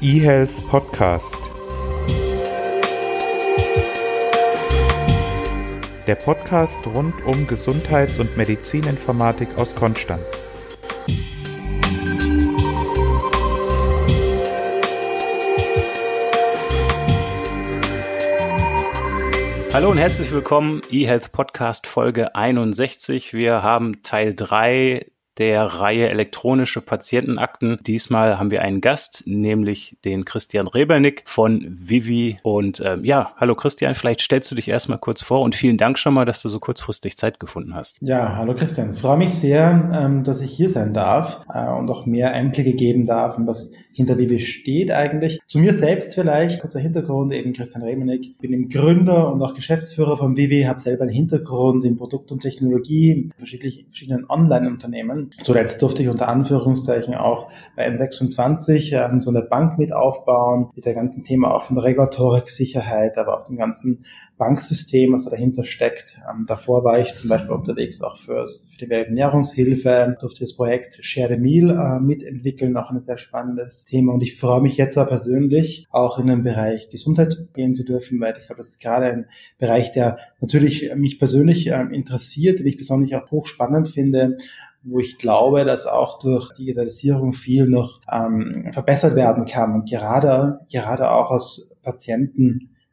eHealth Podcast. Der Podcast rund um Gesundheits- und Medizininformatik aus Konstanz. Hallo und herzlich willkommen, eHealth Podcast Folge 61. Wir haben Teil 3 der Reihe elektronische Patientenakten. Diesmal haben wir einen Gast, nämlich den Christian Rebernick von Vivi. Und ähm, ja, hallo Christian, vielleicht stellst du dich erstmal kurz vor und vielen Dank schon mal, dass du so kurzfristig Zeit gefunden hast. Ja, hallo Christian. Freue mich sehr, ähm, dass ich hier sein darf äh, und auch mehr Einblicke geben darf, was hinter Vivi steht eigentlich. Zu mir selbst vielleicht, kurzer Hintergrund, eben Christian Rebernick. bin im Gründer und auch Geschäftsführer von Vivi, habe selber einen Hintergrund in Produkt und Technologie, in verschiedenen Online-Unternehmen Zuletzt durfte ich unter Anführungszeichen auch bei N26 ähm, so eine Bank mit aufbauen, mit der ganzen Thema auch von Regulatorik, Sicherheit, aber auch dem ganzen Banksystem, was da dahinter steckt. Ähm, davor war ich zum Beispiel unterwegs auch für, für die Welternährungshilfe, durfte das Projekt Share the Meal äh, mitentwickeln, auch ein sehr spannendes Thema. Und ich freue mich jetzt auch persönlich auch in den Bereich Gesundheit gehen zu dürfen, weil ich glaube, das ist gerade ein Bereich, der natürlich mich persönlich ähm, interessiert, den ich besonders auch hochspannend finde, wo ich glaube, dass auch durch Digitalisierung viel noch ähm, verbessert werden kann und gerade, gerade auch aus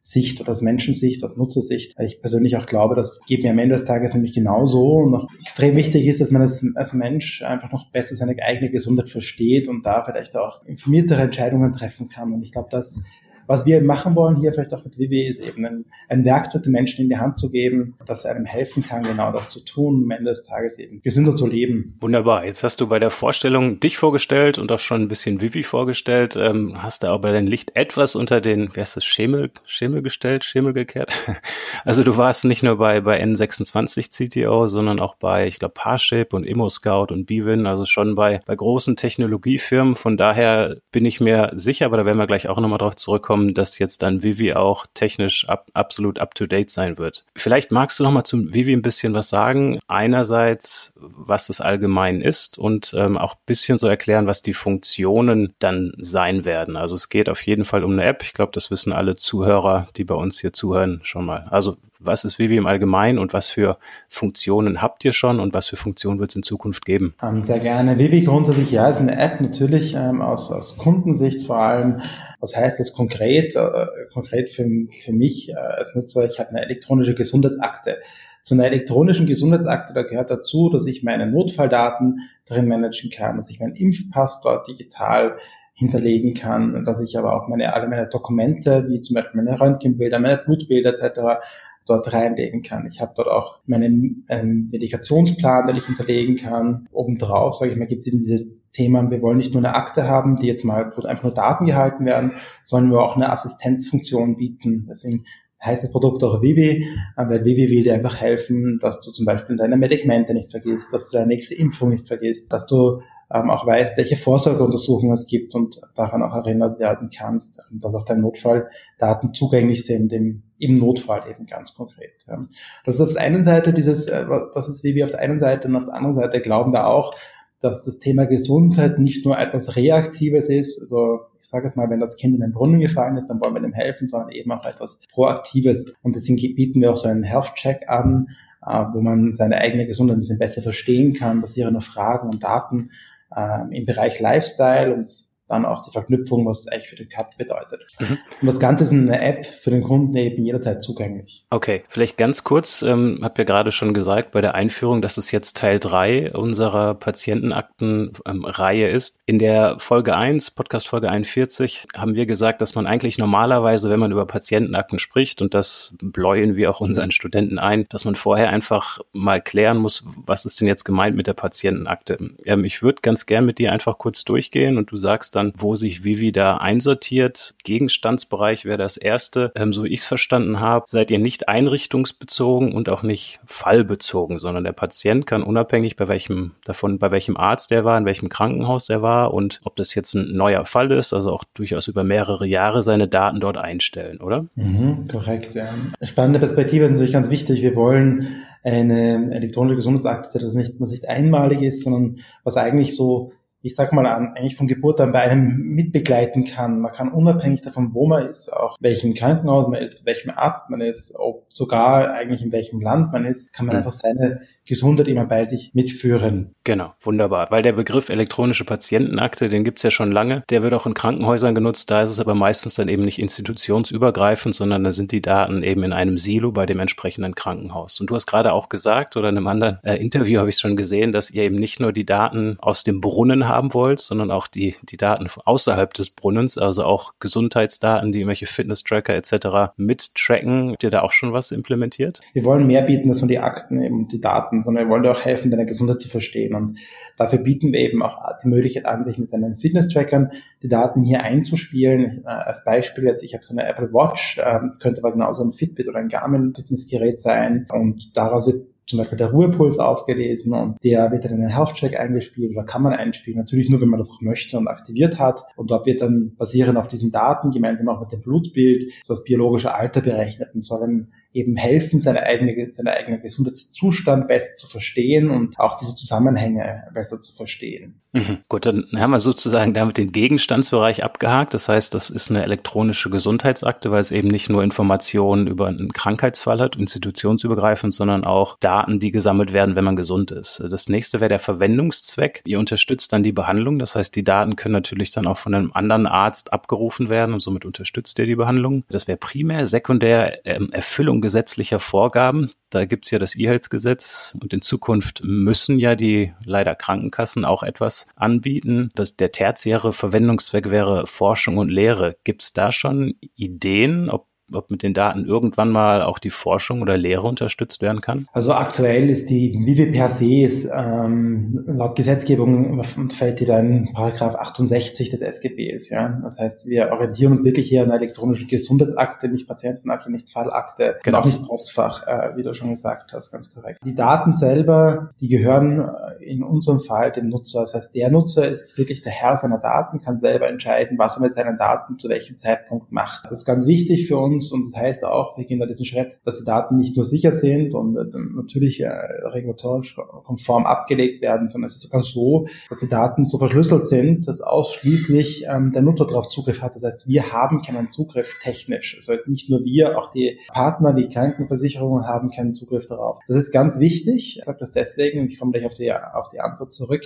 Patientensicht oder aus Menschensicht, aus Nutzersicht, ich persönlich auch glaube, das geht mir am Ende des Tages nämlich genauso und noch extrem wichtig ist, dass man als, als Mensch einfach noch besser seine eigene Gesundheit versteht und da vielleicht auch informiertere Entscheidungen treffen kann. Und ich glaube, dass was wir machen wollen hier vielleicht auch mit Vivi ist eben ein, ein Werkzeug den Menschen in die Hand zu geben, das einem helfen kann, genau das zu tun, am Ende des Tages eben gesünder zu leben. Wunderbar. Jetzt hast du bei der Vorstellung dich vorgestellt und auch schon ein bisschen Vivi vorgestellt. Ähm, hast du aber dein Licht etwas unter den, wie heißt das, Schemel, Schemel gestellt, Schemel gekehrt? Also du warst nicht nur bei, bei N26 CTO, sondern auch bei, ich glaube, Parship und ImmoScout und Bwin, also schon bei, bei großen Technologiefirmen. Von daher bin ich mir sicher, aber da werden wir gleich auch nochmal drauf zurückkommen, kommen, dass jetzt dann Vivi auch technisch ab, absolut up-to-date sein wird. Vielleicht magst du noch mal zum Vivi ein bisschen was sagen. Einerseits, was es allgemein ist und ähm, auch ein bisschen so erklären, was die Funktionen dann sein werden. Also es geht auf jeden Fall um eine App. Ich glaube, das wissen alle Zuhörer, die bei uns hier zuhören, schon mal. Also was ist Vivi im Allgemeinen und was für Funktionen habt ihr schon und was für Funktionen wird es in Zukunft geben? Ähm, sehr gerne. Vivi grundsätzlich, ja, ist eine App natürlich ähm, aus, aus Kundensicht vor allem was heißt das konkret? Äh, konkret für, für mich äh, als Nutzer, ich habe eine elektronische Gesundheitsakte. Zu einer elektronischen Gesundheitsakte, da gehört dazu, dass ich meine Notfalldaten drin managen kann, dass ich meinen Impfpass dort digital hinterlegen kann, dass ich aber auch meine, alle meine Dokumente, wie zum Beispiel meine Röntgenbilder, meine Blutbilder etc., dort reinlegen kann. Ich habe dort auch meinen, einen Medikationsplan, den ich hinterlegen kann. Obendrauf, sage ich mal, gibt es eben diese Thema, wir wollen nicht nur eine Akte haben, die jetzt mal, einfach nur Daten gehalten werden, sondern wir auch eine Assistenzfunktion bieten. Deswegen heißt das Produkt auch Vivi, weil Vivi will dir einfach helfen, dass du zum Beispiel deine Medikamente nicht vergisst, dass du deine nächste Impfung nicht vergisst, dass du ähm, auch weißt, welche Vorsorgeuntersuchungen es gibt und daran auch erinnert werden kannst, dass auch deine Notfalldaten zugänglich sind im, im Notfall eben ganz konkret. Ja. Das ist auf der einen Seite dieses, äh, das ist Vivi auf der einen Seite und auf der anderen Seite glauben wir auch, dass das Thema Gesundheit nicht nur etwas Reaktives ist. Also ich sage jetzt mal, wenn das Kind in den Brunnen gefallen ist, dann wollen wir dem helfen, sondern eben auch etwas Proaktives. Und deswegen bieten wir auch so einen Health-Check an, äh, wo man seine eigene Gesundheit ein bisschen besser verstehen kann, basierend auf Fragen und Daten äh, im Bereich Lifestyle und dann auch die Verknüpfung, was eigentlich für den Cut bedeutet. Mhm. Und das Ganze ist eine App für den Kunden eben jederzeit zugänglich. Okay, vielleicht ganz kurz, ähm, habe ja gerade schon gesagt bei der Einführung, dass es jetzt Teil drei unserer Patientenaktenreihe ähm, ist. In der Folge eins, Podcast Folge 41, haben wir gesagt, dass man eigentlich normalerweise, wenn man über Patientenakten spricht, und das bläuen wir auch unseren Studenten ein, dass man vorher einfach mal klären muss, was ist denn jetzt gemeint mit der Patientenakte. Ähm, ich würde ganz gern mit dir einfach kurz durchgehen und du sagst dann, wo sich Vivi da einsortiert. Gegenstandsbereich wäre das erste. Ähm, so wie ich es verstanden habe, seid ihr nicht einrichtungsbezogen und auch nicht fallbezogen, sondern der Patient kann unabhängig bei welchem, davon, bei welchem Arzt der war, in welchem Krankenhaus der war und ob das jetzt ein neuer Fall ist, also auch durchaus über mehrere Jahre seine Daten dort einstellen, oder? Mhm, korrekt, ja. Spannende Perspektive ist natürlich ganz wichtig. Wir wollen eine elektronische Gesundheitsakte, das nicht, was nicht einmalig ist, sondern was eigentlich so ich sag mal an, eigentlich von Geburt an bei einem mitbegleiten kann. Man kann unabhängig davon, wo man ist, auch welchem Krankenhaus man ist, welchem Arzt man ist, ob sogar eigentlich in welchem Land man ist, kann man mhm. einfach seine Gesundheit immer bei sich mitführen. Genau, wunderbar. Weil der Begriff elektronische Patientenakte, den gibt's ja schon lange. Der wird auch in Krankenhäusern genutzt. Da ist es aber meistens dann eben nicht institutionsübergreifend, sondern da sind die Daten eben in einem Silo bei dem entsprechenden Krankenhaus. Und du hast gerade auch gesagt, oder in einem anderen äh, Interview habe ich schon gesehen, dass ihr eben nicht nur die Daten aus dem Brunnen haben wollt, sondern auch die, die Daten außerhalb des Brunnens, also auch Gesundheitsdaten, die irgendwelche Fitness-Tracker etc. mittracken. Habt ihr da auch schon was implementiert? Wir wollen mehr bieten als nur die Akten eben die Daten, sondern wir wollen dir auch helfen, deine Gesundheit zu verstehen. Und dafür bieten wir eben auch die Möglichkeit an, sich mit seinen Fitness-Trackern die Daten hier einzuspielen. Äh, als Beispiel jetzt, ich habe so eine Apple Watch, äh, es könnte aber genauso ein Fitbit oder ein Garmin-Fitnessgerät sein und daraus wird zum Beispiel der Ruhepuls ausgelesen und der wird dann in den Health-Check eingespielt oder kann man einspielen. Natürlich nur, wenn man das auch möchte und aktiviert hat. Und dort wird dann basierend auf diesen Daten gemeinsam auch mit dem Blutbild so das biologische Alter berechnet und soll dann eben helfen, seine eigene, seine eigene Gesundheitszustand besser zu verstehen und auch diese Zusammenhänge besser zu verstehen. Mhm. Gut, dann haben wir sozusagen damit den Gegenstandsbereich abgehakt. Das heißt, das ist eine elektronische Gesundheitsakte, weil es eben nicht nur Informationen über einen Krankheitsfall hat, institutionsübergreifend, sondern auch Daten, die gesammelt werden, wenn man gesund ist. Das nächste wäre der Verwendungszweck. Ihr unterstützt dann die Behandlung. Das heißt, die Daten können natürlich dann auch von einem anderen Arzt abgerufen werden und somit unterstützt ihr die Behandlung. Das wäre primär, sekundär ähm, Erfüllung gesetzlicher Vorgaben. Da gibt's ja das E-Health-Gesetz und in Zukunft müssen ja die leider Krankenkassen auch etwas anbieten. Das, der tertiäre Verwendungszweck wäre Forschung und Lehre. Gibt's da schon Ideen, ob ob mit den Daten irgendwann mal auch die Forschung oder Lehre unterstützt werden kann? Also aktuell ist die Vive per se ist, ähm, laut Gesetzgebung fällt die dann Paragraph 68 des SGBs. Ja, das heißt, wir orientieren uns wirklich hier an einer elektronischen Gesundheitsakte, nicht Patientenakte, nicht Fallakte, genau. auch nicht Postfach, äh, wie du schon gesagt hast, ganz korrekt. Die Daten selber, die gehören in unserem Fall dem Nutzer. Das heißt, der Nutzer ist wirklich der Herr seiner Daten, kann selber entscheiden, was er mit seinen Daten zu welchem Zeitpunkt macht. Das ist ganz wichtig für uns und das heißt auch, wir gehen da diesen Schritt, dass die Daten nicht nur sicher sind und äh, natürlich äh, regulatorisch konform abgelegt werden, sondern es ist sogar so, dass die Daten so verschlüsselt sind, dass ausschließlich ähm, der Nutzer darauf Zugriff hat. Das heißt, wir haben keinen Zugriff technisch. Also nicht nur wir, auch die Partner, die Krankenversicherungen haben keinen Zugriff darauf. Das ist ganz wichtig. Ich sage das deswegen, ich komme gleich auf die, auf die Antwort zurück,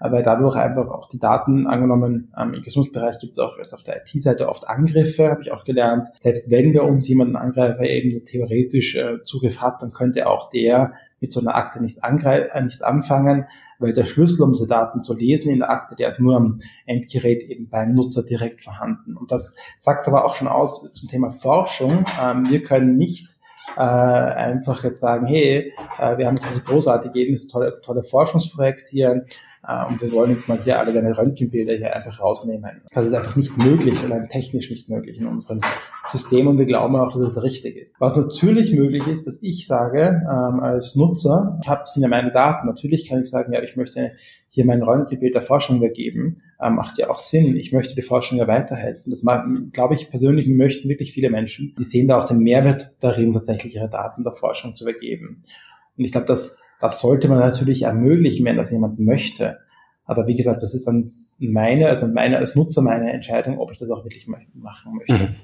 weil dadurch einfach auch die Daten angenommen, ähm, im Gesundheitsbereich gibt es auch jetzt auf der IT-Seite oft Angriffe, habe ich auch gelernt. Selbst wenn wir uns jemanden Angreifer eben theoretisch äh, Zugriff hat, dann könnte auch der mit so einer Akte nichts, äh, nichts anfangen, weil der Schlüssel, um diese Daten zu lesen in der Akte, der ist nur am Endgerät eben beim Nutzer direkt vorhanden. Und das sagt aber auch schon aus zum Thema Forschung. Ähm, wir können nicht äh, einfach jetzt sagen, hey, äh, wir haben jetzt diese großartige, dieses tolle, tolle Forschungsprojekt hier, äh, und wir wollen jetzt mal hier alle deine Röntgenbilder hier einfach rausnehmen. Das ist einfach nicht möglich, allein technisch nicht möglich in unserem System und wir glauben auch, dass es richtig ist. Was natürlich möglich ist, dass ich sage, ähm, als Nutzer, ich habe sind ja meine Daten, natürlich kann ich sagen, ja, ich möchte hier mein Röntgenbild der Forschung übergeben, ähm, macht ja auch Sinn. Ich möchte die Forschung ja weiterhelfen. Das glaube ich persönlich möchten wirklich viele Menschen. Die sehen da auch den Mehrwert darin, tatsächlich ihre Daten der Forschung zu übergeben. Und ich glaube, dass das sollte man natürlich ermöglichen, wenn das jemand möchte. Aber wie gesagt, das ist dann meine, also meine als Nutzer meine Entscheidung, ob ich das auch wirklich machen möchte. Mhm.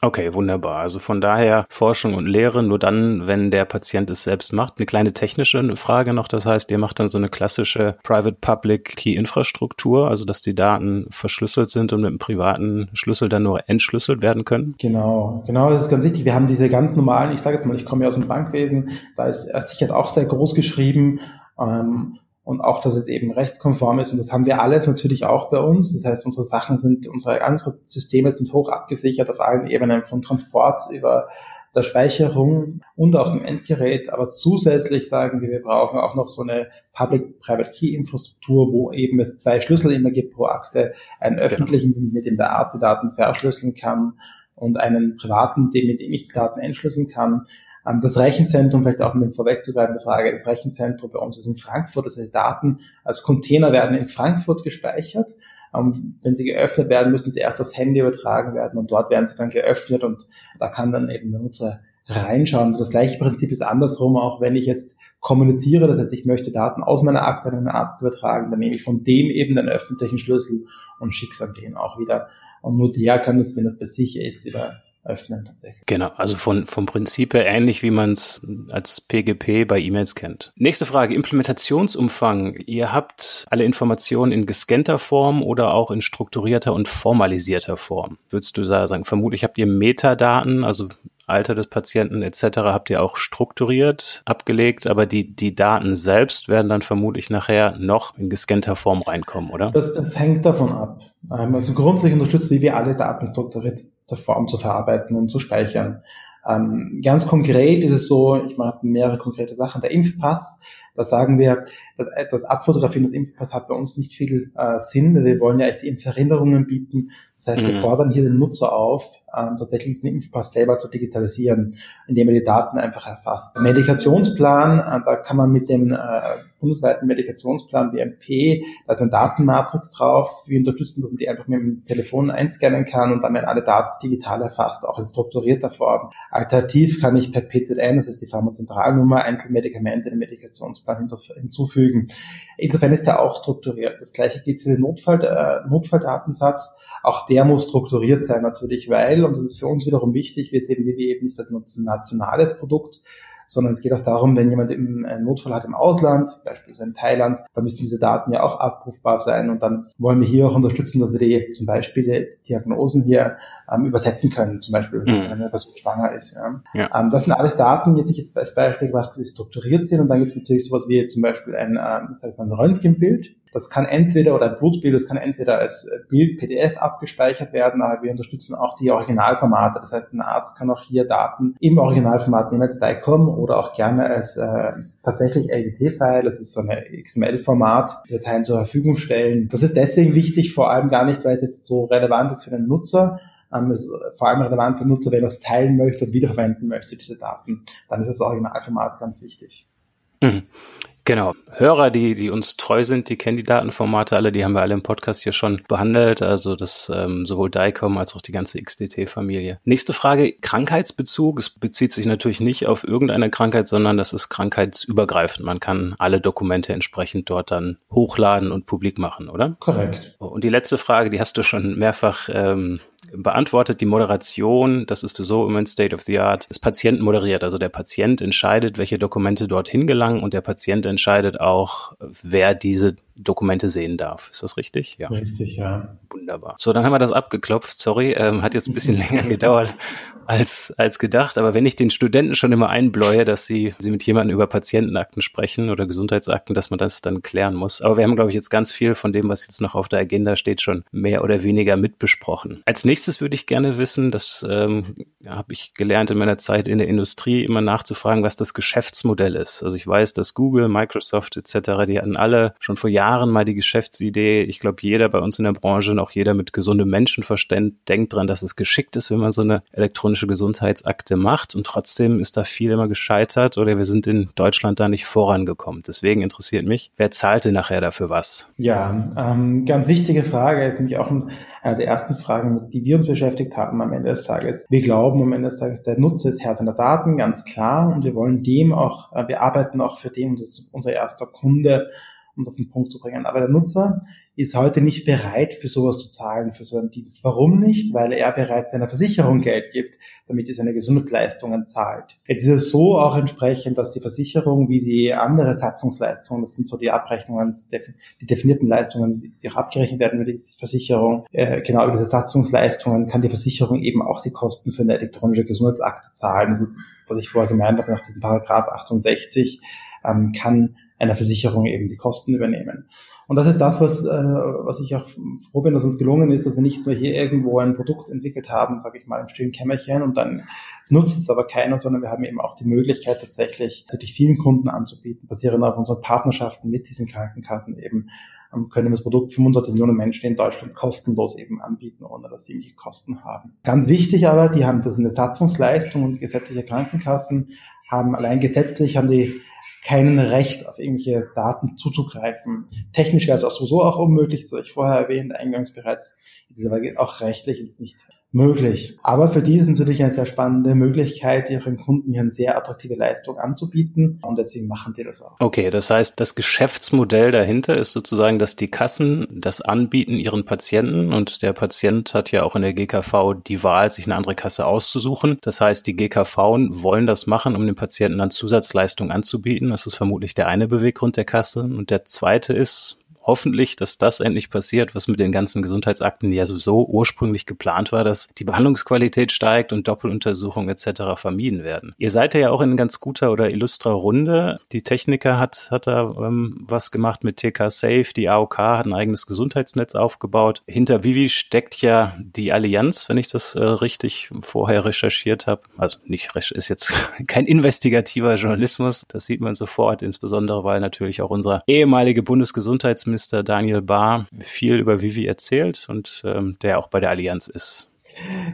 Okay, wunderbar. Also von daher Forschung und Lehre nur dann, wenn der Patient es selbst macht. Eine kleine technische Frage noch. Das heißt, ihr macht dann so eine klassische Private-Public-Key-Infrastruktur, also dass die Daten verschlüsselt sind und mit einem privaten Schlüssel dann nur entschlüsselt werden können? Genau, genau. Das ist ganz wichtig. Wir haben diese ganz normalen, ich sage jetzt mal, ich komme ja aus dem Bankwesen, da ist er sicher auch sehr groß geschrieben. Ähm, und auch, dass es eben rechtskonform ist. Und das haben wir alles natürlich auch bei uns. Das heißt, unsere Sachen sind, unsere unsere Systeme sind hoch abgesichert auf allen Ebenen, von Transport über der Speicherung und auch dem Endgerät. Aber zusätzlich sagen wir, wir brauchen auch noch so eine Public-Private-Key-Infrastruktur, wo eben es zwei Schlüssel immer gibt pro Akte, einen genau. öffentlichen, mit dem der Arzt die Daten verschlüsseln kann und einen privaten, mit dem ich die Daten entschlüsseln kann. Ähm, das Rechenzentrum, vielleicht auch um den vorwegzugreifende Frage, das Rechenzentrum bei uns ist in Frankfurt, das heißt Daten als Container werden in Frankfurt gespeichert. Ähm, wenn sie geöffnet werden, müssen sie erst aufs Handy übertragen werden und dort werden sie dann geöffnet und da kann dann eben der Nutzer reinschauen. Das gleiche Prinzip ist andersrum, auch wenn ich jetzt kommuniziere, das heißt, ich möchte Daten aus meiner Akte an einen Arzt übertragen, dann nehme ich von dem eben den öffentlichen Schlüssel und schicke es an den auch wieder. Und nur der kann das, wenn das bei sich ist, wieder öffnen tatsächlich. Genau, also von, vom Prinzip her ähnlich, wie man es als PGP bei E-Mails kennt. Nächste Frage, Implementationsumfang. Ihr habt alle Informationen in gescannter Form oder auch in strukturierter und formalisierter Form. Würdest du sagen, vermutlich habt ihr Metadaten, also Alter des Patienten etc. habt ihr auch strukturiert abgelegt, aber die, die Daten selbst werden dann vermutlich nachher noch in gescannter Form reinkommen, oder? Das, das hängt davon ab. Ähm, also grundsätzlich unterstützen wie wir alle Daten strukturiert der Form zu verarbeiten und zu speichern. Ähm, ganz konkret ist es so, ich mache mehrere konkrete Sachen. Der Impfpass, da sagen wir, das, das Abfotografieren des Impfpass hat bei uns nicht viel äh, Sinn. Wir wollen ja echt Impferinnerungen bieten. Das heißt, mhm. wir fordern hier den Nutzer auf, ähm, tatsächlich diesen Impfpass selber zu digitalisieren, indem er die Daten einfach erfasst. Der Medikationsplan, äh, da kann man mit dem äh, bundesweiten Medikationsplan BMP, da ist eine Datenmatrix drauf. Wir unterstützen, dass man die einfach mit dem Telefon einscannen kann und dann werden alle Daten digital erfasst, auch in strukturierter Form. Alternativ kann ich per PZN, das ist die Pharmazentralnummer, Einzelmedikamente in den Medikationsplan hinzufügen. Insofern ist der auch strukturiert. Das gleiche gilt für den Notfall, äh, Notfalldatensatz. Auch der muss strukturiert sein natürlich, weil, und das ist für uns wiederum wichtig, wir sehen wie eben nicht als nationales Produkt, sondern es geht auch darum, wenn jemand einen Notfall hat im Ausland, beispielsweise in Thailand, dann müssen diese Daten ja auch abrufbar sein und dann wollen wir hier auch unterstützen, dass wir die zum Beispiel die Diagnosen hier ähm, übersetzen können, zum Beispiel, wenn mhm. eine Person schwanger ist. Ja. ja. Ähm, das sind alles Daten, die jetzt als Beispiel gemacht, die strukturiert sind und dann gibt es natürlich sowas wie zum Beispiel ein, ähm, das heißt ein Röntgenbild, das kann entweder, oder ein Blutbild, das kann entweder als Bild PDF abgespeichert werden, aber wir unterstützen auch die Originalformate. Das heißt, ein Arzt kann auch hier Daten im Originalformat nehmen als DICOM oder auch gerne als äh, tatsächlich LGT-File, das ist so ein XML-Format, die Dateien zur Verfügung stellen. Das ist deswegen wichtig, vor allem gar nicht, weil es jetzt so relevant ist für den Nutzer, ähm, vor allem relevant für den Nutzer, wenn er es teilen möchte und wiederverwenden möchte, diese Daten. Dann ist das Originalformat ganz wichtig. Mhm. Genau. Hörer, die, die uns treu sind, die kennen die Datenformate alle, die haben wir alle im Podcast hier schon behandelt. Also das ähm, sowohl DICOM als auch die ganze XDT-Familie. Nächste Frage, Krankheitsbezug. Es bezieht sich natürlich nicht auf irgendeine Krankheit, sondern das ist krankheitsübergreifend. Man kann alle Dokumente entsprechend dort dann hochladen und publik machen, oder? Korrekt. Und die letzte Frage, die hast du schon mehrfach ähm, beantwortet die Moderation, das ist so im State of the Art, ist Patient moderiert. Also der Patient entscheidet, welche Dokumente dorthin gelangen und der Patient entscheidet auch, wer diese Dokumente sehen darf. Ist das richtig? Ja. Richtig, ja. Wunderbar. So, dann haben wir das abgeklopft. Sorry, ähm, hat jetzt ein bisschen länger gedauert als, als gedacht. Aber wenn ich den Studenten schon immer einbläue, dass sie, sie mit jemandem über Patientenakten sprechen oder Gesundheitsakten, dass man das dann klären muss. Aber wir haben, glaube ich, jetzt ganz viel von dem, was jetzt noch auf der Agenda steht, schon mehr oder weniger mitbesprochen. Als nächstes würde ich gerne wissen, das ähm, habe ich gelernt in meiner Zeit in der Industrie, immer nachzufragen, was das Geschäftsmodell ist. Also ich weiß, dass Google, Microsoft etc., die hatten alle schon vor Jahren Jahren mal die Geschäftsidee. Ich glaube, jeder bei uns in der Branche und auch jeder mit gesundem Menschenverstand denkt dran, dass es geschickt ist, wenn man so eine elektronische Gesundheitsakte macht. Und trotzdem ist da viel immer gescheitert oder wir sind in Deutschland da nicht vorangekommen. Deswegen interessiert mich, wer zahlt nachher dafür was? Ja, ähm, ganz wichtige Frage ist nämlich auch eine der ersten Fragen, die wir uns beschäftigt haben am Ende des Tages. Wir glauben am Ende des Tages, der Nutzer ist Herr seiner Daten, ganz klar. Und wir wollen dem auch, äh, wir arbeiten auch für den, das ist unser erster Kunde, um es auf den Punkt zu bringen. Aber der Nutzer ist heute nicht bereit, für sowas zu zahlen, für so einen Dienst. Warum nicht? Weil er bereits seiner Versicherung Geld gibt, damit er seine Gesundheitsleistungen zahlt. Jetzt ist es so auch entsprechend, dass die Versicherung, wie sie andere Satzungsleistungen, das sind so die Abrechnungen, die definierten Leistungen, die auch abgerechnet werden über die Versicherung, äh, genau über diese Satzungsleistungen kann die Versicherung eben auch die Kosten für eine elektronische Gesundheitsakte zahlen. Das ist, was ich vorher gemeint habe, nach diesem Paragraph 68 ähm, kann einer Versicherung eben die Kosten übernehmen. Und das ist das, was, äh, was ich auch froh bin, dass uns gelungen ist, dass wir nicht nur hier irgendwo ein Produkt entwickelt haben, sage ich mal, im stillen Kämmerchen und dann nutzt es aber keiner, sondern wir haben eben auch die Möglichkeit tatsächlich wirklich vielen Kunden anzubieten, basierend auf unseren Partnerschaften mit diesen Krankenkassen eben ähm, können das Produkt 25 Millionen Menschen in Deutschland kostenlos eben anbieten, ohne dass sie irgendwelche Kosten haben. Ganz wichtig aber, die haben das eine Satzungsleistung und gesetzliche Krankenkassen haben allein gesetzlich haben die kein Recht auf irgendwelche Daten zuzugreifen. Technisch wäre es auch sowieso auch unmöglich, das habe ich vorher erwähnt, eingangs bereits. Ist aber auch rechtlich ist nicht möglich. Aber für die ist natürlich eine sehr spannende Möglichkeit, ihren Kunden hier eine sehr attraktive Leistung anzubieten und deswegen machen die das auch. Okay, das heißt, das Geschäftsmodell dahinter ist sozusagen, dass die Kassen das anbieten ihren Patienten und der Patient hat ja auch in der GKV die Wahl, sich eine andere Kasse auszusuchen. Das heißt, die GKV wollen das machen, um den Patienten dann Zusatzleistungen anzubieten. Das ist vermutlich der eine Beweggrund der Kasse und der zweite ist, hoffentlich, dass das endlich passiert, was mit den ganzen Gesundheitsakten ja sowieso ursprünglich geplant war, dass die Behandlungsqualität steigt und Doppeluntersuchungen etc. vermieden werden. Ihr seid ja auch in ganz guter oder illustrer Runde. Die Techniker hat, hat da ähm, was gemacht mit TK Safe, die AOK hat ein eigenes Gesundheitsnetz aufgebaut. Hinter Vivi steckt ja die Allianz, wenn ich das äh, richtig vorher recherchiert habe. Also nicht, ist jetzt kein investigativer Journalismus, das sieht man sofort, insbesondere weil natürlich auch unser ehemaliger Bundesgesundheitsminister Mr. Daniel Barr viel über Vivi erzählt und ähm, der auch bei der Allianz ist.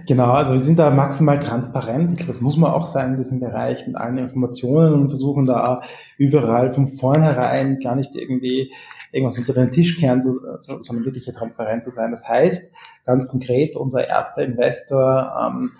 Genau, also wir sind da maximal transparent. Ich glaube, das muss man auch sein in diesem Bereich mit allen Informationen und versuchen da überall von vornherein gar nicht irgendwie irgendwas unter den Tisch kehren, sondern wirklich transparent zu sein. Das heißt, ganz konkret, unser erster Investor ähm,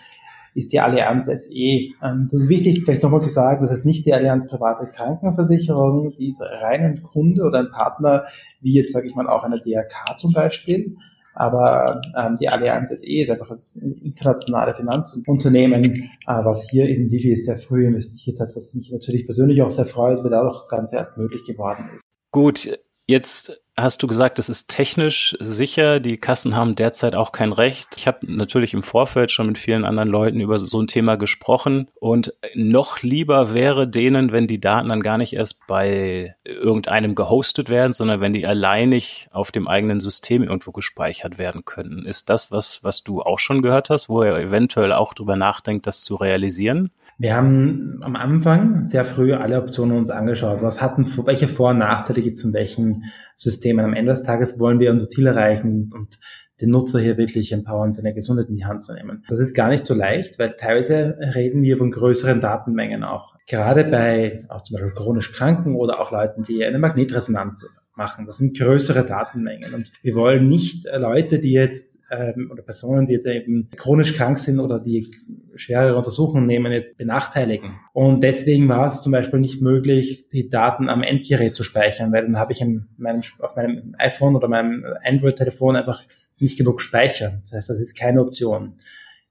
ist die Allianz SE. Ähm, das ist wichtig, vielleicht nochmal zu sagen, das ist nicht die Allianz Private Krankenversicherung, die ist rein ein Kunde oder ein Partner, wie jetzt, sage ich mal, auch eine DRK zum Beispiel. Aber ähm, die Allianz SE ist einfach ein internationale Finanzunternehmen, äh, was hier in Vivi sehr früh investiert hat, was mich natürlich persönlich auch sehr freut, weil dadurch das Ganze erst möglich geworden ist. Gut, Jetzt hast du gesagt, es ist technisch sicher. Die Kassen haben derzeit auch kein Recht. Ich habe natürlich im Vorfeld schon mit vielen anderen Leuten über so ein Thema gesprochen. Und noch lieber wäre denen, wenn die Daten dann gar nicht erst bei irgendeinem gehostet werden, sondern wenn die alleinig auf dem eigenen System irgendwo gespeichert werden könnten. Ist das was, was du auch schon gehört hast, wo er eventuell auch drüber nachdenkt, das zu realisieren? Wir haben am Anfang sehr früh alle Optionen uns angeschaut. Was hatten, welche Vor- und Nachteile gibt es in welchen Systemen? Am Ende des Tages wollen wir unser Ziel erreichen und den Nutzer hier wirklich empowern, seine Gesundheit in die Hand zu nehmen. Das ist gar nicht so leicht, weil teilweise reden wir von größeren Datenmengen auch. Gerade bei auch zum Beispiel chronisch Kranken oder auch Leuten, die eine Magnetresonanz machen. Das sind größere Datenmengen. Und wir wollen nicht äh, Leute, die jetzt ähm, oder Personen, die jetzt eben chronisch krank sind oder die schwere Untersuchungen nehmen, jetzt benachteiligen. Und deswegen war es zum Beispiel nicht möglich, die Daten am Endgerät zu speichern, weil dann habe ich in meinem, auf meinem iPhone oder meinem Android-Telefon einfach nicht genug Speicher. Das heißt, das ist keine Option.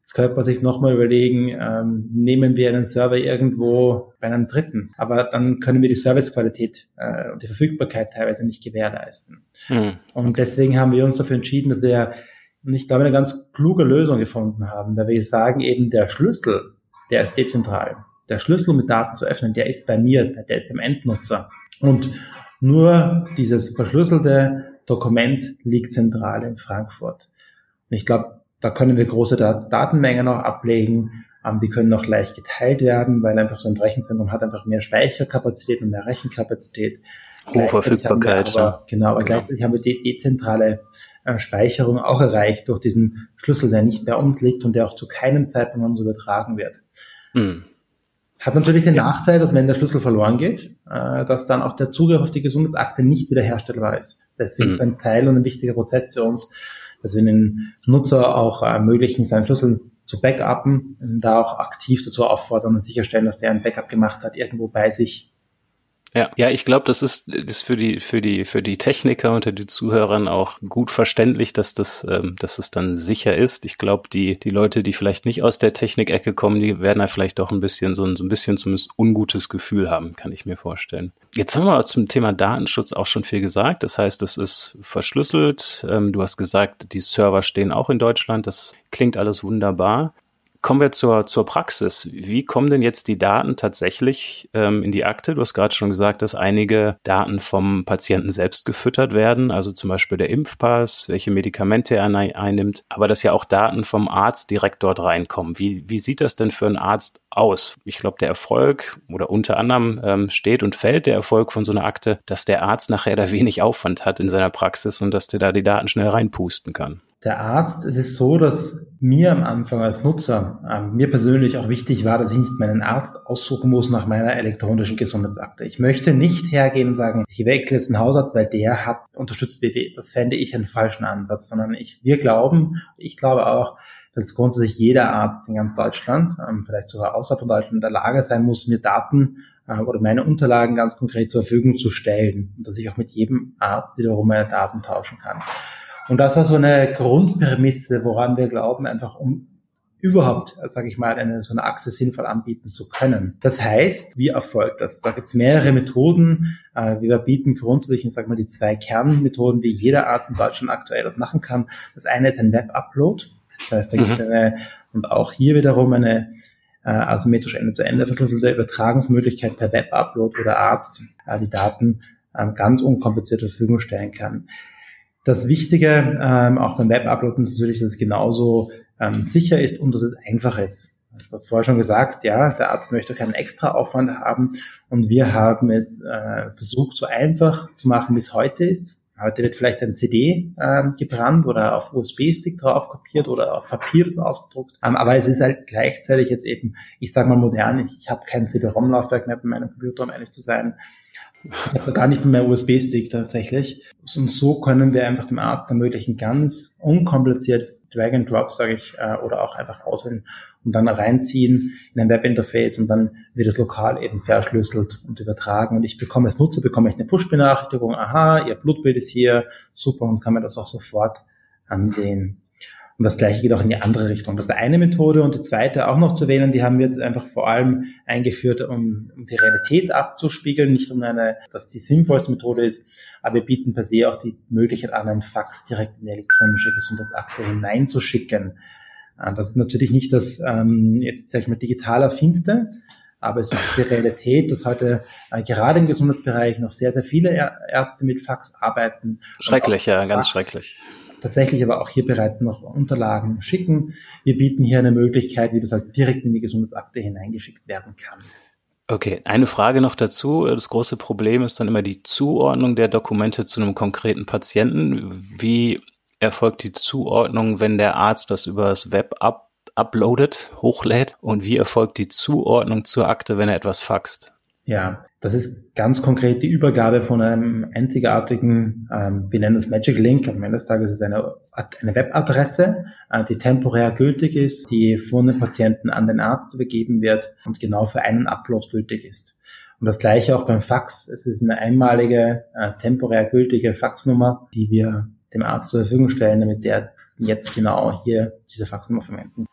Jetzt könnte man sich nochmal überlegen, ähm, nehmen wir einen Server irgendwo bei einem Dritten, aber dann können wir die Servicequalität äh, und die Verfügbarkeit teilweise nicht gewährleisten. Mhm. Und deswegen haben wir uns dafür entschieden, dass wir, und ich glaube, eine ganz kluge Lösung gefunden haben, da wir sagen eben, der Schlüssel, der ist dezentral. Der Schlüssel, um mit Daten zu öffnen, der ist bei mir, der ist beim Endnutzer. Und nur dieses verschlüsselte Dokument liegt zentral in Frankfurt. Und ich glaube, da können wir große Datenmengen auch ablegen. Ähm, die können auch leicht geteilt werden, weil einfach so ein Rechenzentrum hat einfach mehr Speicherkapazität und mehr Rechenkapazität. Hohe Verfügbarkeit. Aber, ja. Genau, aber genau. gleichzeitig haben wir die dezentrale äh, Speicherung auch erreicht durch diesen Schlüssel, der nicht bei uns liegt und der auch zu keinem Zeitpunkt uns übertragen wird. Hm. Hat natürlich den ja. Nachteil, dass wenn der Schlüssel verloren geht, äh, dass dann auch der Zugriff auf die Gesundheitsakte nicht wiederherstellbar ist. Deswegen hm. ist ein Teil und ein wichtiger Prozess für uns, dass wir den Nutzer auch ermöglichen, seinen Schlüssel zu backuppen, da auch aktiv dazu auffordern und sicherstellen, dass der ein Backup gemacht hat, irgendwo bei sich ja, ja, ich glaube, das ist, ist für die für die für die Techniker unter die Zuhörern auch gut verständlich, dass das ähm, dass es dann sicher ist. Ich glaube, die die Leute, die vielleicht nicht aus der Technikecke kommen, die werden da vielleicht doch ein bisschen so ein, so ein bisschen zumindest ungutes Gefühl haben, kann ich mir vorstellen. Jetzt haben wir zum Thema Datenschutz auch schon viel gesagt. Das heißt, es ist verschlüsselt. Ähm, du hast gesagt, die Server stehen auch in Deutschland. Das klingt alles wunderbar. Kommen wir zur, zur Praxis. Wie kommen denn jetzt die Daten tatsächlich ähm, in die Akte? Du hast gerade schon gesagt, dass einige Daten vom Patienten selbst gefüttert werden, also zum Beispiel der Impfpass, welche Medikamente er einnimmt, aber dass ja auch Daten vom Arzt direkt dort reinkommen. Wie, wie sieht das denn für einen Arzt aus? Ich glaube, der Erfolg oder unter anderem ähm, steht und fällt der Erfolg von so einer Akte, dass der Arzt nachher da wenig Aufwand hat in seiner Praxis und dass der da die Daten schnell reinpusten kann der Arzt, es ist so, dass mir am Anfang als Nutzer, äh, mir persönlich auch wichtig war, dass ich nicht meinen Arzt aussuchen muss nach meiner elektronischen Gesundheitsakte. Ich möchte nicht hergehen und sagen, ich wechsle jetzt einen Hausarzt, weil der hat unterstützt WW. Das fände ich einen falschen Ansatz, sondern ich, wir glauben, ich glaube auch, dass grundsätzlich jeder Arzt in ganz Deutschland, ähm, vielleicht sogar außerhalb von Deutschland, in der Lage sein muss, mir Daten äh, oder meine Unterlagen ganz konkret zur Verfügung zu stellen und dass ich auch mit jedem Arzt wiederum meine Daten tauschen kann. Und das war so eine Grundprämisse, woran wir glauben, einfach um überhaupt, sage ich mal, eine, so eine Akte sinnvoll anbieten zu können. Das heißt, wie erfolgt das? Da gibt es mehrere Methoden. Äh, wir bieten grundsätzlich, sag mal, die zwei Kernmethoden, wie jeder Arzt in Deutschland aktuell das machen kann. Das eine ist ein Web-Upload. Das heißt, da gibt es mhm. eine, und auch hier wiederum eine äh, asymmetrisch Ende-zu-Ende verschlüsselte Übertragungsmöglichkeit per Web-Upload, wo der Arzt äh, die Daten äh, ganz unkompliziert zur Verfügung stellen kann. Das Wichtige ähm, auch beim Web-Upload ist natürlich, dass es genauso ähm, sicher ist und dass es einfach ist. Ich habe vorher schon gesagt, ja, der Arzt möchte keinen extra Aufwand haben und wir haben jetzt äh, versucht, so einfach zu machen, wie es heute ist. Heute wird vielleicht ein CD ähm, gebrannt oder auf USB-Stick drauf kopiert oder auf Papier das ausgedruckt. Ähm, aber es ist halt gleichzeitig jetzt eben, ich sage mal modern, ich, ich habe kein CD-ROM-Laufwerk mehr bei meinem Computer, um ehrlich zu sein. Ich habe gar nicht mehr USB-Stick tatsächlich. Und so können wir einfach dem Arzt ermöglichen, ganz unkompliziert Drag and Drop, sage ich, äh, oder auch einfach auswählen und dann reinziehen in ein Webinterface und dann wird es lokal eben verschlüsselt und übertragen. Und ich bekomme als Nutzer, bekomme ich eine Push-Benachrichtigung, aha, Ihr Blutbild ist hier, super, und kann mir das auch sofort ansehen. Und das gleiche geht auch in die andere Richtung. Das ist eine Methode und die zweite auch noch zu wählen, die haben wir jetzt einfach vor allem eingeführt, um, um die Realität abzuspiegeln, nicht um eine, dass die sinnvollste Methode ist, aber wir bieten per se auch die Möglichkeit an, einen Fax direkt in die elektronische Gesundheitsakte hineinzuschicken. Äh, das ist natürlich nicht das ähm, jetzt sag ich mal digital affinste, aber es ist die Realität, dass heute äh, gerade im Gesundheitsbereich noch sehr, sehr viele Ärzte mit Fax arbeiten. Schrecklich, ja, ganz schrecklich tatsächlich aber auch hier bereits noch Unterlagen schicken. Wir bieten hier eine Möglichkeit, wie das halt direkt in die Gesundheitsakte hineingeschickt werden kann. Okay, eine Frage noch dazu. Das große Problem ist dann immer die Zuordnung der Dokumente zu einem konkreten Patienten. Wie erfolgt die Zuordnung, wenn der Arzt das über das Web up uploadet, hochlädt? Und wie erfolgt die Zuordnung zur Akte, wenn er etwas faxt? Ja, das ist ganz konkret die Übergabe von einem einzigartigen, ähm, wir nennen es Magic Link. Am Ende des Tages ist es eine, eine Webadresse, äh, die temporär gültig ist, die von dem Patienten an den Arzt übergeben wird und genau für einen Upload gültig ist. Und das gleiche auch beim Fax. Es ist eine einmalige, äh, temporär gültige Faxnummer, die wir dem Arzt zur Verfügung stellen, damit der jetzt genau hier diese Faxnummer verwenden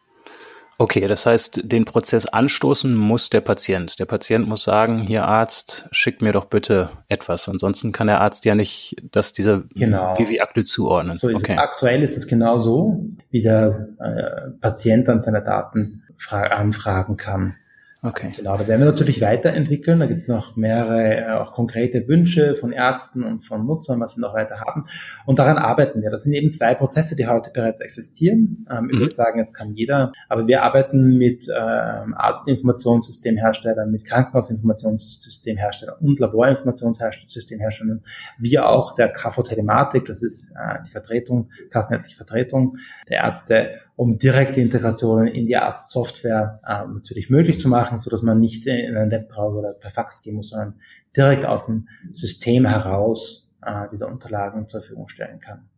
Okay, das heißt, den Prozess anstoßen muss der Patient. Der Patient muss sagen, hier Arzt, schick mir doch bitte etwas. Ansonsten kann der Arzt ja nicht das dieser genau. Vivi-Akte zuordnen. So ist okay. Aktuell ist es genau so, wie der äh, Patient dann seine Daten anfragen kann. Okay. Genau, da werden wir natürlich weiterentwickeln. Da gibt es noch mehrere äh, auch konkrete Wünsche von Ärzten und von Nutzern, was sie noch weiter haben. Und daran arbeiten wir. Das sind eben zwei Prozesse, die heute bereits existieren. Ähm, ich mhm. würde sagen, es kann jeder. Aber wir arbeiten mit ähm, Arztinformationssystemherstellern, mit Krankenhausinformationssystemherstellern und Laborinformationssystemherstellern, wie auch der KV-Telematik, das ist äh, die Vertretung, kassenärztliche Vertretung der Ärzte um direkte Integrationen in die Arztsoftware äh, natürlich möglich zu machen, so dass man nicht in einen Webbrowser oder per Fax gehen muss, sondern direkt aus dem System heraus äh, diese Unterlagen zur Verfügung stellen kann.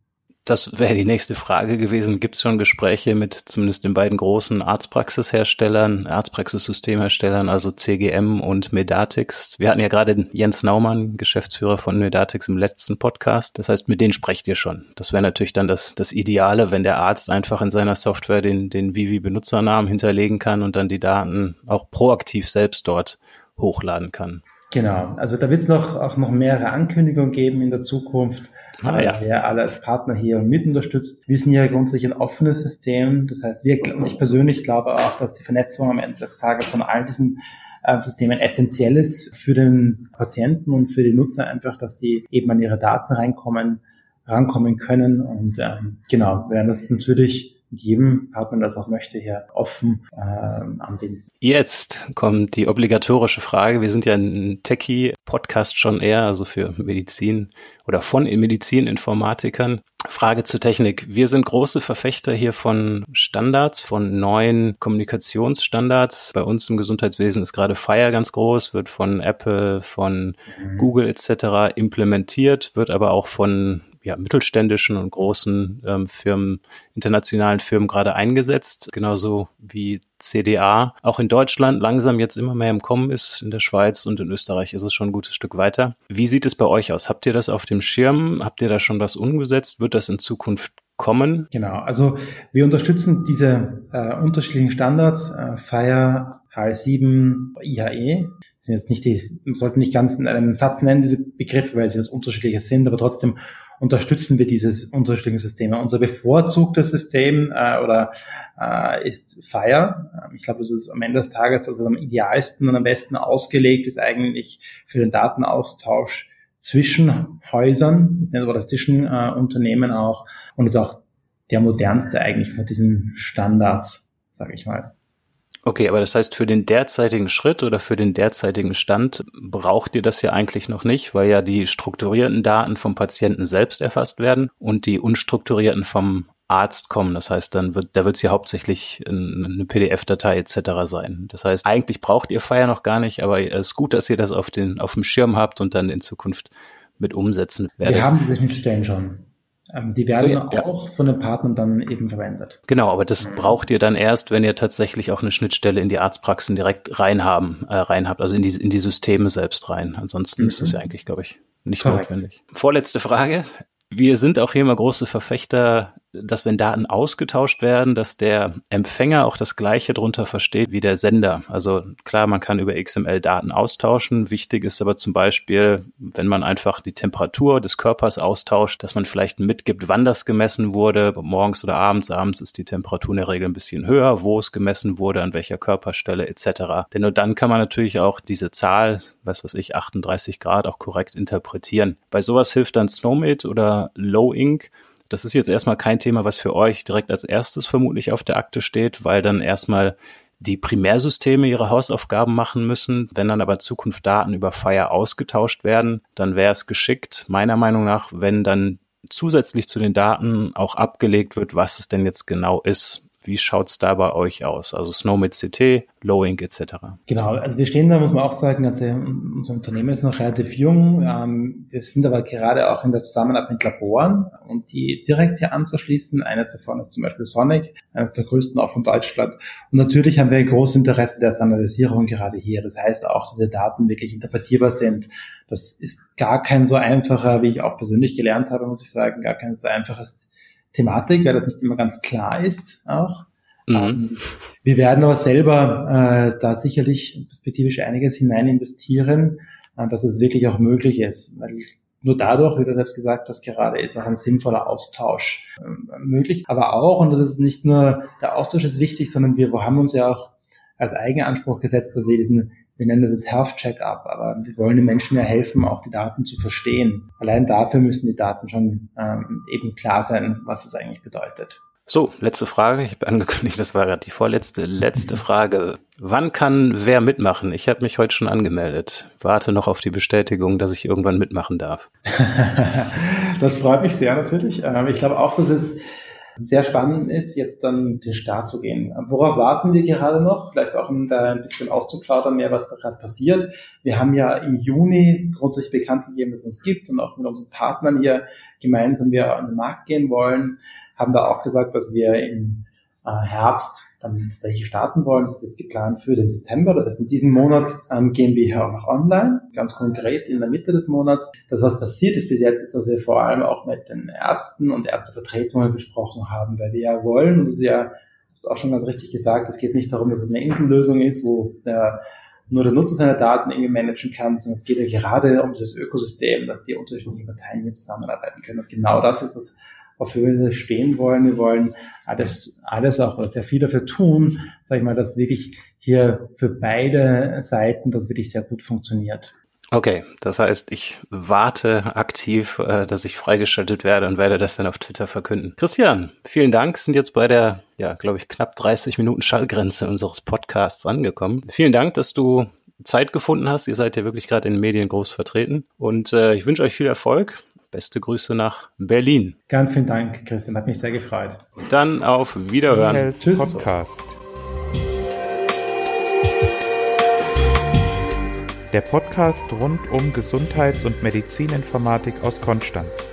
Das wäre die nächste Frage gewesen. Gibt es schon Gespräche mit zumindest den beiden großen Arztpraxisherstellern, Arztpraxissystemherstellern, also CGM und Medatix? Wir hatten ja gerade Jens Naumann, Geschäftsführer von Medatix im letzten Podcast. Das heißt, mit denen sprecht ihr schon. Das wäre natürlich dann das, das Ideale, wenn der Arzt einfach in seiner Software den, den Vivi-Benutzernamen hinterlegen kann und dann die Daten auch proaktiv selbst dort hochladen kann. Genau, also da wird es noch auch noch mehrere Ankündigungen geben in der Zukunft. Ah, ja. Wer alle als Partner hier mit unterstützt. Wir sind ja grundsätzlich ein offenes System. Das heißt, wir, ich persönlich glaube auch, dass die Vernetzung am Ende des Tages von all diesen äh, Systemen essentiell ist für den Patienten und für die Nutzer einfach, dass sie eben an ihre Daten reinkommen, rankommen können. Und ähm, genau, werden das natürlich jedem Partner, das auch möchte, hier offen ähm, anbieten. Jetzt kommt die obligatorische Frage. Wir sind ja ein Techie-Podcast schon eher, also für Medizin oder von Medizininformatikern. Frage zur Technik. Wir sind große Verfechter hier von Standards, von neuen Kommunikationsstandards. Bei uns im Gesundheitswesen ist gerade Fire ganz groß, wird von Apple, von mhm. Google etc. implementiert, wird aber auch von ja, mittelständischen und großen ähm, Firmen, internationalen Firmen gerade eingesetzt, genauso wie CDA auch in Deutschland langsam jetzt immer mehr im Kommen ist. In der Schweiz und in Österreich ist es schon ein gutes Stück weiter. Wie sieht es bei euch aus? Habt ihr das auf dem Schirm? Habt ihr da schon was umgesetzt? Wird das in Zukunft kommen? Genau, also wir unterstützen diese äh, unterschiedlichen Standards, äh, FIRE, HL7, IHE. Sind jetzt nicht die, sollten nicht ganz in einem Satz nennen, diese Begriffe, weil sie das unterschiedliche sind, aber trotzdem unterstützen wir diese unterschiedlichen Systeme. Unser bevorzugtes System äh, oder äh, ist Fire. Ähm, ich glaube, das ist am Ende des Tages also am idealsten und am besten ausgelegt ist eigentlich für den Datenaustausch zwischen Häusern, ich nenne oder zwischen äh, Unternehmen auch und ist auch der modernste eigentlich von diesen Standards, sage ich mal. Okay, aber das heißt, für den derzeitigen Schritt oder für den derzeitigen Stand braucht ihr das ja eigentlich noch nicht, weil ja die strukturierten Daten vom Patienten selbst erfasst werden und die unstrukturierten vom Arzt kommen. Das heißt, dann wird, da wird es ja hauptsächlich eine PDF-Datei etc. sein. Das heißt, eigentlich braucht ihr Fire noch gar nicht, aber es ist gut, dass ihr das auf, den, auf dem Schirm habt und dann in Zukunft mit umsetzen werdet. Wir haben diese Schnittstellen schon. Ähm, die werden ja, ja. auch von den Partnern dann eben verwendet. Genau, aber das braucht ihr dann erst, wenn ihr tatsächlich auch eine Schnittstelle in die Arztpraxen direkt rein haben, äh, rein habt, also in die, in die Systeme selbst rein. Ansonsten mhm. ist es ja eigentlich, glaube ich, nicht Korrekt. notwendig. Vorletzte Frage. Wir sind auch hier immer große Verfechter dass wenn Daten ausgetauscht werden, dass der Empfänger auch das Gleiche drunter versteht wie der Sender. Also klar, man kann über XML Daten austauschen. Wichtig ist aber zum Beispiel, wenn man einfach die Temperatur des Körpers austauscht, dass man vielleicht mitgibt, wann das gemessen wurde, morgens oder abends. Abends ist die Temperatur in der Regel ein bisschen höher, wo es gemessen wurde, an welcher Körperstelle etc. Denn nur dann kann man natürlich auch diese Zahl, was weiß ich, 38 Grad auch korrekt interpretieren. Bei sowas hilft dann Snowmate oder Low Ink das ist jetzt erstmal kein Thema, was für euch direkt als erstes vermutlich auf der Akte steht, weil dann erstmal die Primärsysteme ihre Hausaufgaben machen müssen. Wenn dann aber Zukunft Daten über Fire ausgetauscht werden, dann wäre es geschickt, meiner Meinung nach, wenn dann zusätzlich zu den Daten auch abgelegt wird, was es denn jetzt genau ist. Wie schaut's da bei euch aus? Also Snow mit CT, Low-Ink etc. Genau, also wir stehen da, muss man auch sagen, also unser Unternehmen ist noch relativ jung. Ähm, wir sind aber gerade auch in der Zusammenarbeit mit Laboren und die direkt hier anzuschließen. Eines davon ist zum Beispiel Sonic, eines der größten auch von Deutschland. Und natürlich haben wir ein großes Interesse der Standardisierung gerade hier. Das heißt auch, dass diese Daten wirklich interpretierbar sind. Das ist gar kein so einfacher, wie ich auch persönlich gelernt habe, muss ich sagen, gar kein so einfaches Thematik, weil das nicht immer ganz klar ist auch. Mhm. Ähm, wir werden aber selber äh, da sicherlich perspektivisch einiges hinein investieren, äh, dass es wirklich auch möglich ist. Weil nur dadurch, wie du selbst gesagt hast, gerade ist auch ein sinnvoller Austausch äh, möglich. Aber auch, und das ist nicht nur der Austausch ist wichtig, sondern wir haben uns ja auch als Eigenanspruch gesetzt, dass wir diesen wir nennen das jetzt Health Check-up, aber wir wollen den Menschen ja helfen, auch die Daten zu verstehen. Allein dafür müssen die Daten schon ähm, eben klar sein, was das eigentlich bedeutet. So, letzte Frage. Ich habe angekündigt, das war gerade die vorletzte. Letzte Frage. Wann kann wer mitmachen? Ich habe mich heute schon angemeldet. Warte noch auf die Bestätigung, dass ich irgendwann mitmachen darf. das freut mich sehr natürlich. Ähm, ich glaube auch, dass es sehr spannend ist, jetzt dann den Start zu gehen. Worauf warten wir gerade noch? Vielleicht auch, um da ein bisschen auszuplaudern, mehr, was da gerade passiert. Wir haben ja im Juni grundsätzlich bekannt gegeben, dass es uns gibt und auch mit unseren Partnern hier gemeinsam wir an den Markt gehen wollen. Haben da auch gesagt, dass wir im äh, Herbst dann tatsächlich starten wollen. Das ist jetzt geplant für den September. Das heißt, in diesem Monat ähm, gehen wir hier auch noch online, ganz konkret in der Mitte des Monats. Das, was passiert ist bis jetzt, ist, dass wir vor allem auch mit den Ärzten und Ärztevertretungen gesprochen haben, weil wir ja wollen, und das ist ja, hast du auch schon ganz richtig gesagt, es geht nicht darum, dass es eine Insellösung ist, wo der nur der Nutzer seine Daten irgendwie managen kann, sondern es geht ja gerade um dieses Ökosystem, dass die unterschiedlichen Parteien hier zusammenarbeiten können. Und genau das ist das, wofür wir stehen wollen. Wir wollen alles, alles auch, sehr viel dafür tun, sag ich mal, dass wirklich hier für beide Seiten das wirklich sehr gut funktioniert. Okay, das heißt, ich warte aktiv, äh, dass ich freigeschaltet werde und werde das dann auf Twitter verkünden. Christian, vielen Dank, sind jetzt bei der, ja, glaube ich, knapp 30 Minuten Schallgrenze unseres Podcasts angekommen. Vielen Dank, dass du Zeit gefunden hast. Ihr seid ja wirklich gerade in den Medien groß vertreten und äh, ich wünsche euch viel Erfolg Beste Grüße nach Berlin. Ganz vielen Dank, Christian. Hat mich sehr gefreut. Dann auf Wiederhören. Tschüss. Podcast. Der Podcast rund um Gesundheits- und Medizininformatik aus Konstanz.